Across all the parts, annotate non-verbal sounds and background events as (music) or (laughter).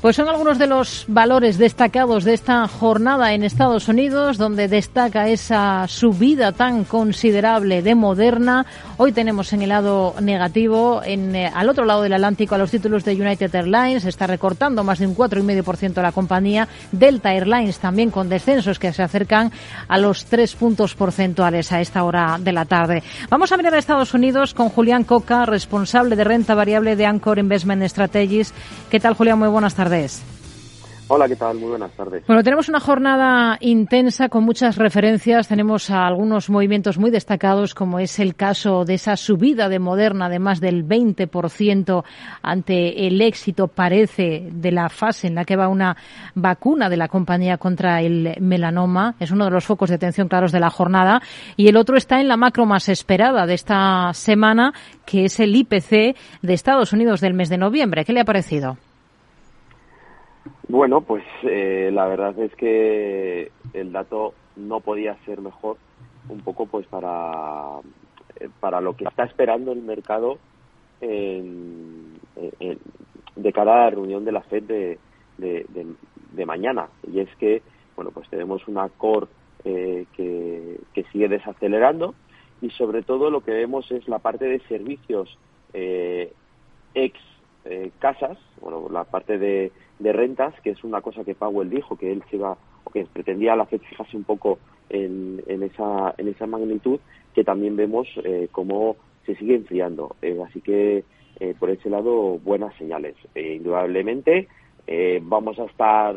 Pues son algunos de los valores destacados de esta jornada en Estados Unidos, donde destaca esa subida tan considerable de Moderna. Hoy tenemos en el lado negativo, en, eh, al otro lado del Atlántico, a los títulos de United Airlines, está recortando más de un 4,5% la compañía. Delta Airlines también con descensos que se acercan a los 3 puntos porcentuales a esta hora de la tarde. Vamos a mirar a Estados Unidos con Julián Coca, responsable de renta variable de Anchor Investment Strategies. ¿Qué tal, Julián? Muy buenas tardes. Hola, ¿qué tal? Muy buenas tardes. Bueno, tenemos una jornada intensa con muchas referencias. Tenemos algunos movimientos muy destacados, como es el caso de esa subida de Moderna de más del 20% ante el éxito, parece, de la fase en la que va una vacuna de la compañía contra el melanoma. Es uno de los focos de atención claros de la jornada. Y el otro está en la macro más esperada de esta semana, que es el IPC de Estados Unidos del mes de noviembre. ¿Qué le ha parecido? Bueno, pues eh, la verdad es que el dato no podía ser mejor, un poco pues para, eh, para lo que está esperando el mercado en, de cara a la reunión de la FED de, de, mañana. Y es que, bueno, pues tenemos una core eh, que, que sigue desacelerando y sobre todo lo que vemos es la parte de servicios ex casas, bueno, la parte de de rentas, que es una cosa que Powell dijo, que él se iba, o que pretendía la FED fijarse un poco en, en, esa, en esa magnitud, que también vemos eh, cómo se sigue enfriando. Eh, así que, eh, por ese lado, buenas señales. Eh, indudablemente, vamos a estar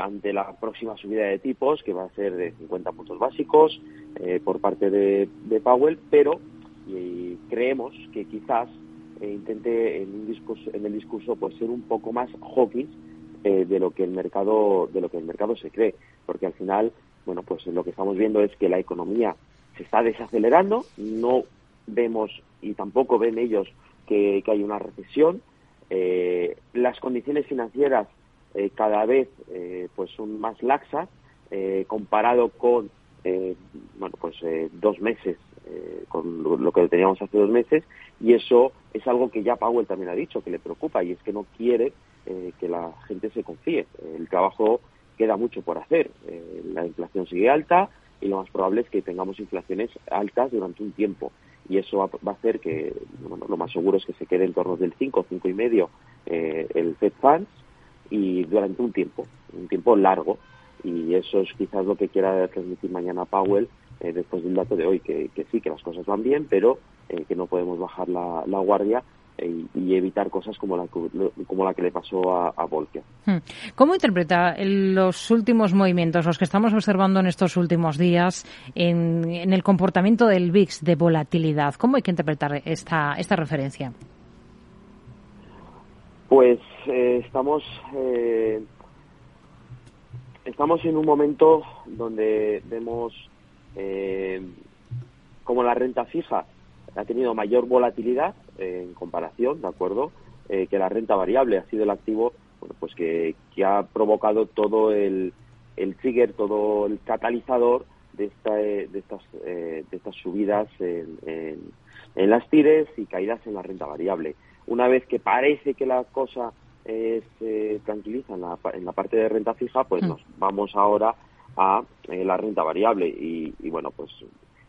ante la próxima subida de tipos, que va a ser de 50 puntos básicos por parte de Powell, pero creemos que quizás intente en un discurso en el discurso pues ser un poco más hawkish eh, de lo que el mercado de lo que el mercado se cree. Porque al final bueno pues lo que estamos viendo es que la economía se está desacelerando. No vemos y tampoco ven ellos que, hay una recesión. Eh, las condiciones financieras eh, cada vez pues son más laxas comparado con bueno pues dos meses eh, con lo, que teníamos hace dos meses y eso es algo que ya Powell también ha dicho que le preocupa y es que no quiere eh, que la gente se confíe. El trabajo queda mucho por hacer. Eh, la inflación sigue alta y lo más probable es que tengamos inflaciones altas durante un tiempo y eso va, a hacer que lo más seguro es que se quede en torno del 5, 5 y medio el Fed Funds y durante un tiempo, un tiempo largo y eso es quizás lo que quiera transmitir mañana Powell eh, después del dato de hoy, que, sí, que las cosas van bien, pero eh, que no podemos bajar la, guardia eh, y evitar cosas como la, como la que le pasó a, a Volker. Hmm. ¿Cómo interpreta los últimos movimientos, los que estamos observando en estos últimos días, en, el comportamiento del VIX de volatilidad? ¿Cómo hay que interpretar esta, esta referencia? Pues estamos estamos en un momento donde vemos eh, como la renta fija ha tenido mayor volatilidad eh, en comparación, ¿de acuerdo? Eh, que la renta variable ha sido el activo bueno, pues que, ha provocado todo el, el, trigger, todo el catalizador de, esta, de, estas, de estas subidas en, en, las tires y caídas en la renta variable. Una vez que parece que la cosa se tranquiliza en la, en la parte de renta fija, pues mm. nos vamos ahora a eh, la renta variable y, bueno, pues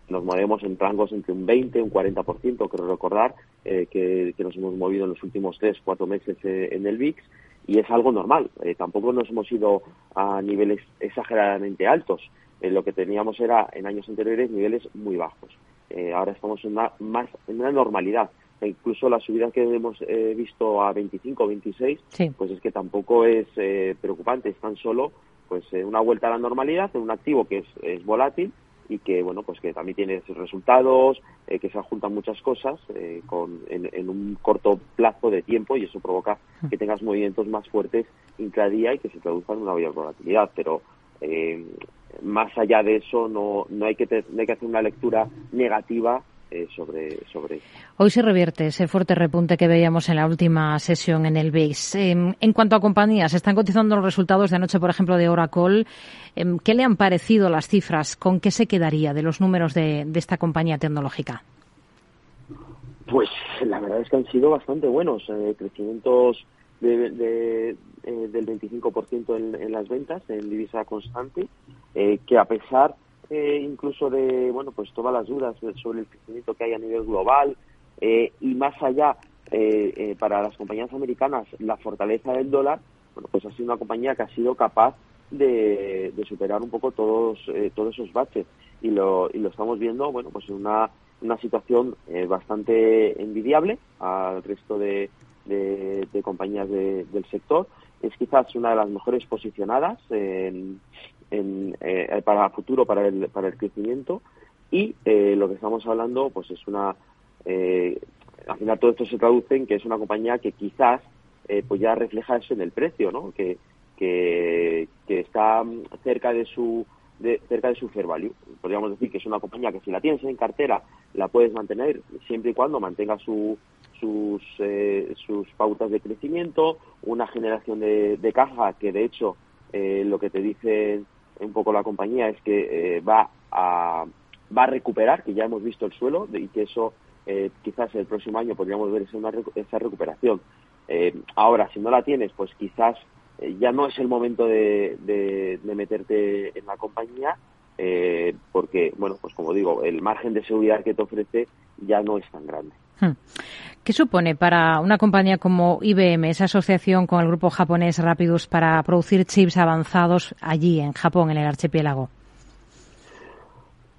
nos movemos en rangos entre un 20 y un 40%, quiero recordar eh, que, nos hemos movido en los últimos tres, cuatro meses eh, en el VIX y es algo normal. tampoco nos hemos ido a niveles exageradamente altos. lo que teníamos era en años anteriores niveles muy bajos. ahora estamos en una, más, en una normalidad. E incluso la subida que hemos visto a 25 o 26, pues es que tampoco es preocupante, es tan solo pues eh, una vuelta a la normalidad en un activo que es, volátil y que bueno pues que también tiene resultados eh, que se juntan muchas cosas eh, con, en, un corto plazo de tiempo y eso provoca que tengas movimientos más fuertes intradía y que se traduzcan en una mayor volatilidad. Pero más allá de eso no, no hay que no hay que hacer una lectura negativa eh, sobre, sobre Hoy se revierte ese fuerte repunte que veíamos en la última sesión en el VIX. Em, en cuanto a compañías, están cotizando los resultados de anoche, por ejemplo, de Oracle. Em, ¿Qué le han parecido las cifras? ¿Con qué se quedaría de los números de, esta compañía tecnológica? Pues la verdad es que han sido bastante buenos, eh, crecimientos de, del 25% en, en las ventas en divisa constante, que a pesar incluso de bueno pues todas las dudas sobre el crecimiento que hay a nivel global y más allá para las compañías americanas la fortaleza del dólar, bueno pues ha sido una compañía que ha sido capaz de, superar un poco todos eh, todos esos baches. Y lo, y lo estamos viendo bueno pues en una, una situación eh, bastante envidiable al resto de, de, compañías del sector. Es quizás una de las mejores posicionadas en, en, eh, para futuro para el para el crecimiento y lo que estamos hablando pues es una al final todo esto se traduce en que es una compañía que quizás pues ya refleja eso en el precio no que que, está cerca de su de, cerca de su fair value. Podríamos decir que es una compañía que si la tienes en cartera la puedes mantener siempre y cuando mantenga su, sus, eh, sus pautas de crecimiento, una generación de, de caja que de hecho eh, lo que te dice un poco la compañía es que eh, va a va a recuperar, que ya hemos visto el suelo y que eso quizás el próximo año podríamos ver esa, esa recuperación. ahora, si no la tienes, pues quizás eh, ya no es el momento de, meterte en la compañía eh, porque, bueno, pues como digo, el margen de seguridad que te ofrece ya no es tan grande. Hmm. ¿Qué supone para una compañía como IBM esa asociación con el grupo japonés Rapidus para producir chips avanzados allí en Japón, en el archipiélago?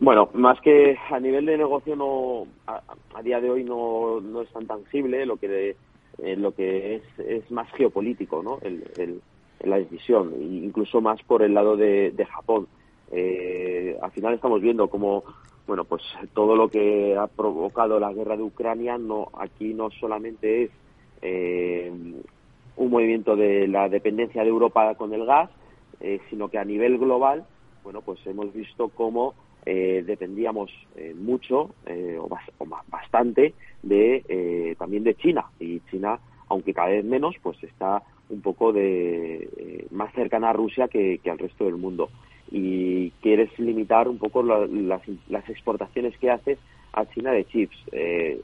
Bueno, más que a nivel de negocio no a, día de hoy no, no es tan tangible lo que eh, lo que es, es más geopolítico, ¿no? El, la decisión, incluso más por el lado de, de Japón. Eh, al final estamos viendo como bueno pues todo lo que ha provocado la guerra de Ucrania no aquí no solamente es eh, un movimiento de la dependencia de Europa con el gas eh, sino que a nivel global bueno pues hemos visto cómo eh, dependíamos eh, mucho eh, o, bastante de también de China. Y China aunque cada vez menos pues está un poco de más cercana a Rusia que, al resto del mundo y quieres limitar un poco las, exportaciones que haces a China de chips.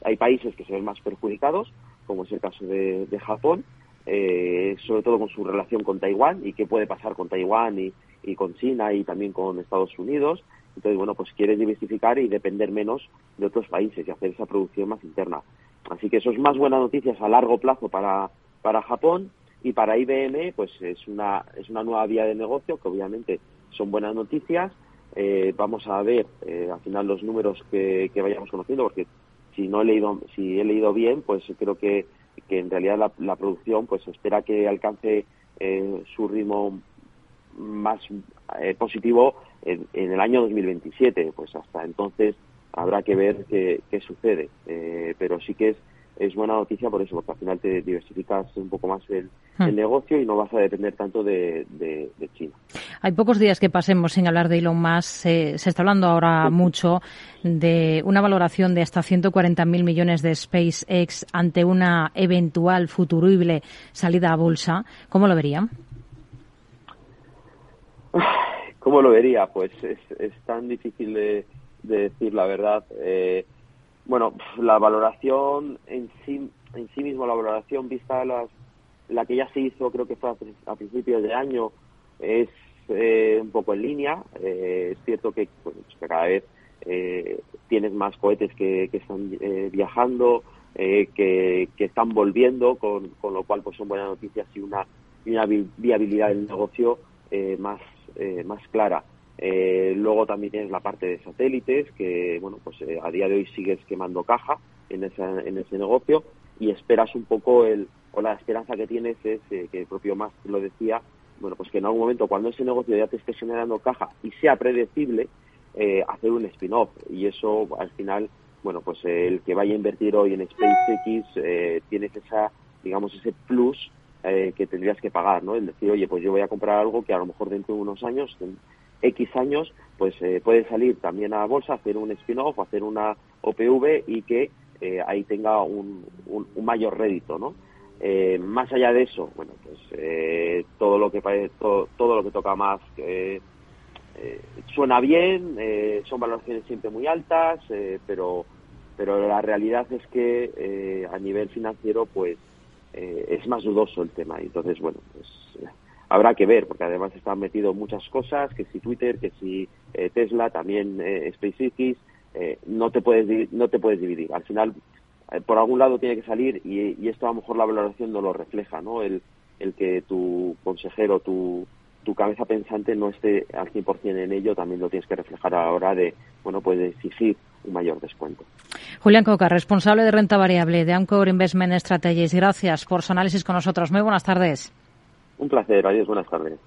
hay países que se ven más perjudicados, como es el caso de, Japón, sobre todo con su relación con Taiwán y qué puede pasar con Taiwán y, y con China y también con Estados Unidos. Entonces, bueno, pues quiere diversificar y depender menos de otros países y hacer esa producción más interna. Así que eso es más buenas noticias a largo plazo para, para Japón y para IBM, pues es una, es una nueva vía de negocio que obviamente son buenas noticias. Eh, vamos a ver eh, al final los números que, vayamos conociendo, porque si no he leído, si he leído bien, pues creo que, que en realidad la, la producción pues espera que alcance eh, su ritmo más eh, positivo en, el año 2027. Pues hasta entonces habrá que ver qué, sucede. Eh, pero sí que es, es buena noticia por eso, porque al final te diversificas un poco más el, hmm. negocio y no vas a depender tanto de, China. Hay pocos días que pasemos sin hablar de Elon Musk. se está hablando ahora mucho de una valoración de hasta 140.000 millones de SpaceX ante una eventual futurible salida a bolsa. ¿Cómo lo verían? (sighs) ¿Cómo lo vería? Pues es, es tan difícil de, decir la verdad. Eh, bueno, la valoración en sí, en sí mismo, la valoración vista las, la que ya se hizo, creo que fue a, principios de año, es eh, un poco en línea. Eh, es cierto que, pues, cada vez tienes más cohetes que, que están viajando, que, que, están volviendo, con, con, lo cual pues son buenas noticias y una, y una viabilidad del negocio más eh, más clara. Eh, luego también tienes la parte de satélites, que bueno, pues eh, a día de hoy sigues quemando caja en, en ese negocio y esperas un poco el, o la esperanza que tienes es que el propio más lo decía, bueno, pues que en algún momento cuando ese negocio ya te esté generando caja y sea predecible, hacer un spin-off y eso al final, bueno, pues el que vaya a invertir hoy en SpaceX tienes esa, digamos, ese plus eh, que tendrías que pagar, ¿no? El decir, oye, pues yo voy a comprar algo que a lo mejor dentro de unos años, X años, pues eh, puede salir también a bolsa, hacer un spin-off, hacer una OPV y que eh, ahí tenga un, un, mayor rédito, ¿no? más allá de eso, bueno, pues todo lo que todo, todo lo que toca más suena bien, son valoraciones siempre muy altas, pero pero la realidad es que a nivel financiero, pues es más dudoso el tema. Entonces, bueno, pues habrá que ver, porque además están metidos muchas cosas, que si Twitter, que si Tesla, también SpaceX, no te puedes no te puedes dividir. Al final, por algún lado tiene que salir y, y, esto a lo mejor la valoración no lo refleja, ¿no? El, el que tu consejero, tu, tu cabeza pensante no esté al 100% en ello, también lo tienes que reflejar a la hora de, bueno, pues exigir un mayor descuento. Julián Coca, responsable de renta variable de Anchor Investment Strategies. Gracias por su análisis con nosotros. Muy buenas tardes. Un placer. Adiós. Buenas tardes.